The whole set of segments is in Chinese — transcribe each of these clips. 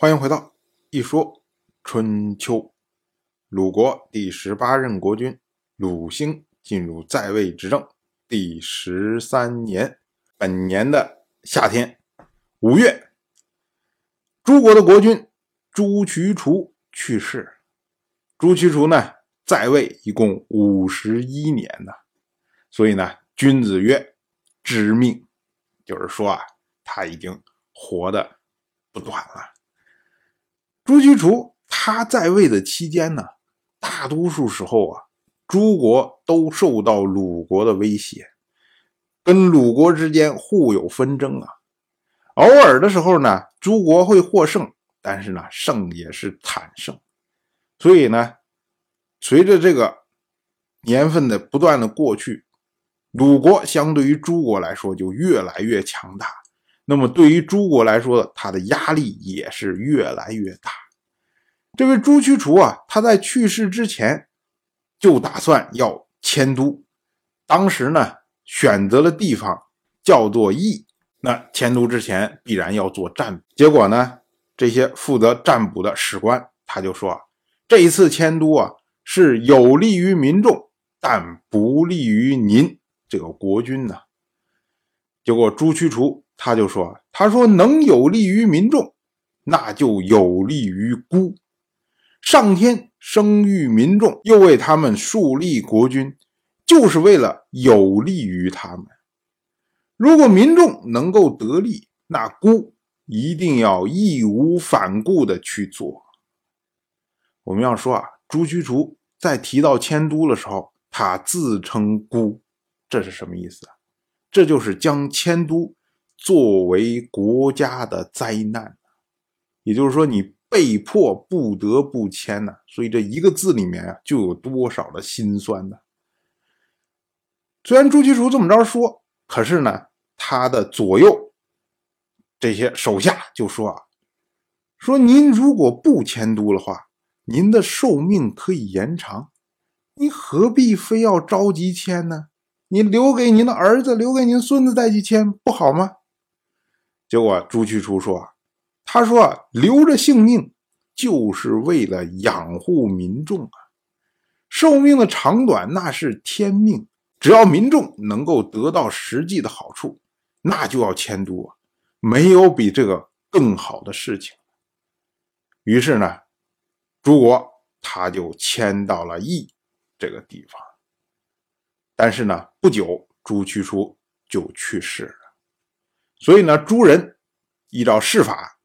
欢迎回到一说春秋。鲁国第十八任国君鲁兴进入在位执政第十三年，本年的夏天五月，诸国的国君朱渠除去世。朱渠除呢，在位一共五十一年呢，所以呢，君子曰：“知命。”就是说啊，他已经活的不短了。朱居除他在位的期间呢，大多数时候啊，诸国都受到鲁国的威胁，跟鲁国之间互有纷争啊。偶尔的时候呢，诸国会获胜，但是呢，胜也是惨胜。所以呢，随着这个年份的不断的过去。鲁国相对于诸国来说就越来越强大，那么对于诸国来说，他的压力也是越来越大。这位朱驱除啊，他在去世之前就打算要迁都，当时呢选择了地方叫做邑。那迁都之前必然要做占卜，结果呢，这些负责占卜的史官他就说，这一次迁都啊是有利于民众，但不利于您。这个国君呢，结果朱驱除他就说：“他说能有利于民众，那就有利于孤。上天生育民众，又为他们树立国君，就是为了有利于他们。如果民众能够得利，那孤一定要义无反顾的去做。我们要说啊，朱驱除在提到迁都的时候，他自称孤。”这是什么意思啊？这就是将迁都作为国家的灾难，也就是说你被迫不得不迁呢。所以这一个字里面啊，就有多少的心酸呢？虽然朱祁除这么着说，可是呢，他的左右这些手下就说啊，说您如果不迁都的话，您的寿命可以延长，你何必非要着急迁呢？你留给您的儿子，留给您孙子再去迁，不好吗？结果朱驱初说：“他说留着性命，就是为了养护民众啊。寿命的长短那是天命，只要民众能够得到实际的好处，那就要迁都啊，没有比这个更好的事情。于是呢，朱国他就迁到了邑这个地方。”但是呢，不久朱驱除就去世了，所以呢，诸人依照世法，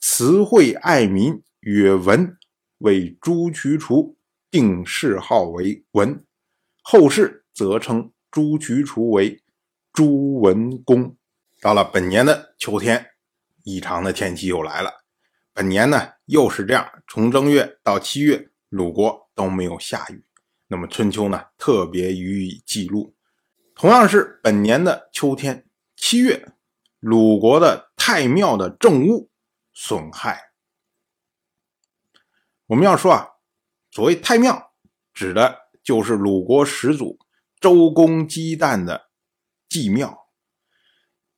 慈惠爱民，曰文，为朱渠除定谥号为文，后世则称朱渠除为朱文公。到了本年的秋天，异常的天气又来了。本年呢，又是这样，从正月到七月，鲁国都没有下雨。那么春秋呢，特别予以记录。同样是本年的秋天七月，鲁国的太庙的正物损害。我们要说啊，所谓太庙，指的就是鲁国始祖周公姬旦的祭庙。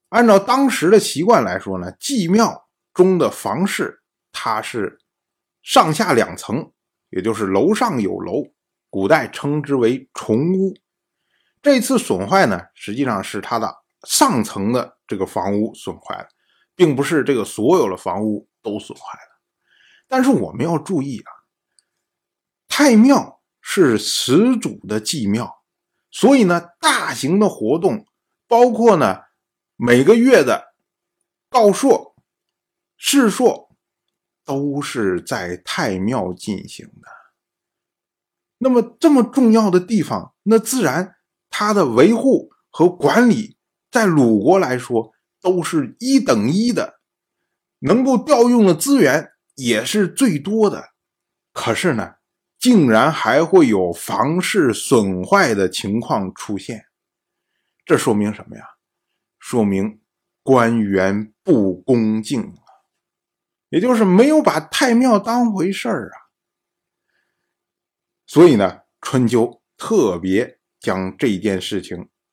按照当时的习惯来说呢，祭庙中的房室，它是上下两层，也就是楼上有楼。古代称之为重屋，这次损坏呢，实际上是它的上层的这个房屋损坏了，并不是这个所有的房屋都损坏了。但是我们要注意啊，太庙是始祖的祭庙，所以呢，大型的活动，包括呢每个月的告朔、示朔，都是在太庙进行的。那么这么重要的地方，那自然它的维护和管理，在鲁国来说都是一等一的，能够调用的资源也是最多的。可是呢，竟然还会有房事损坏的情况出现，这说明什么呀？说明官员不恭敬啊，也就是没有把太庙当回事儿啊。所以呢，春秋特别将这件事情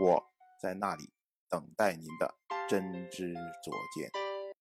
我在那里等待您的真知灼见。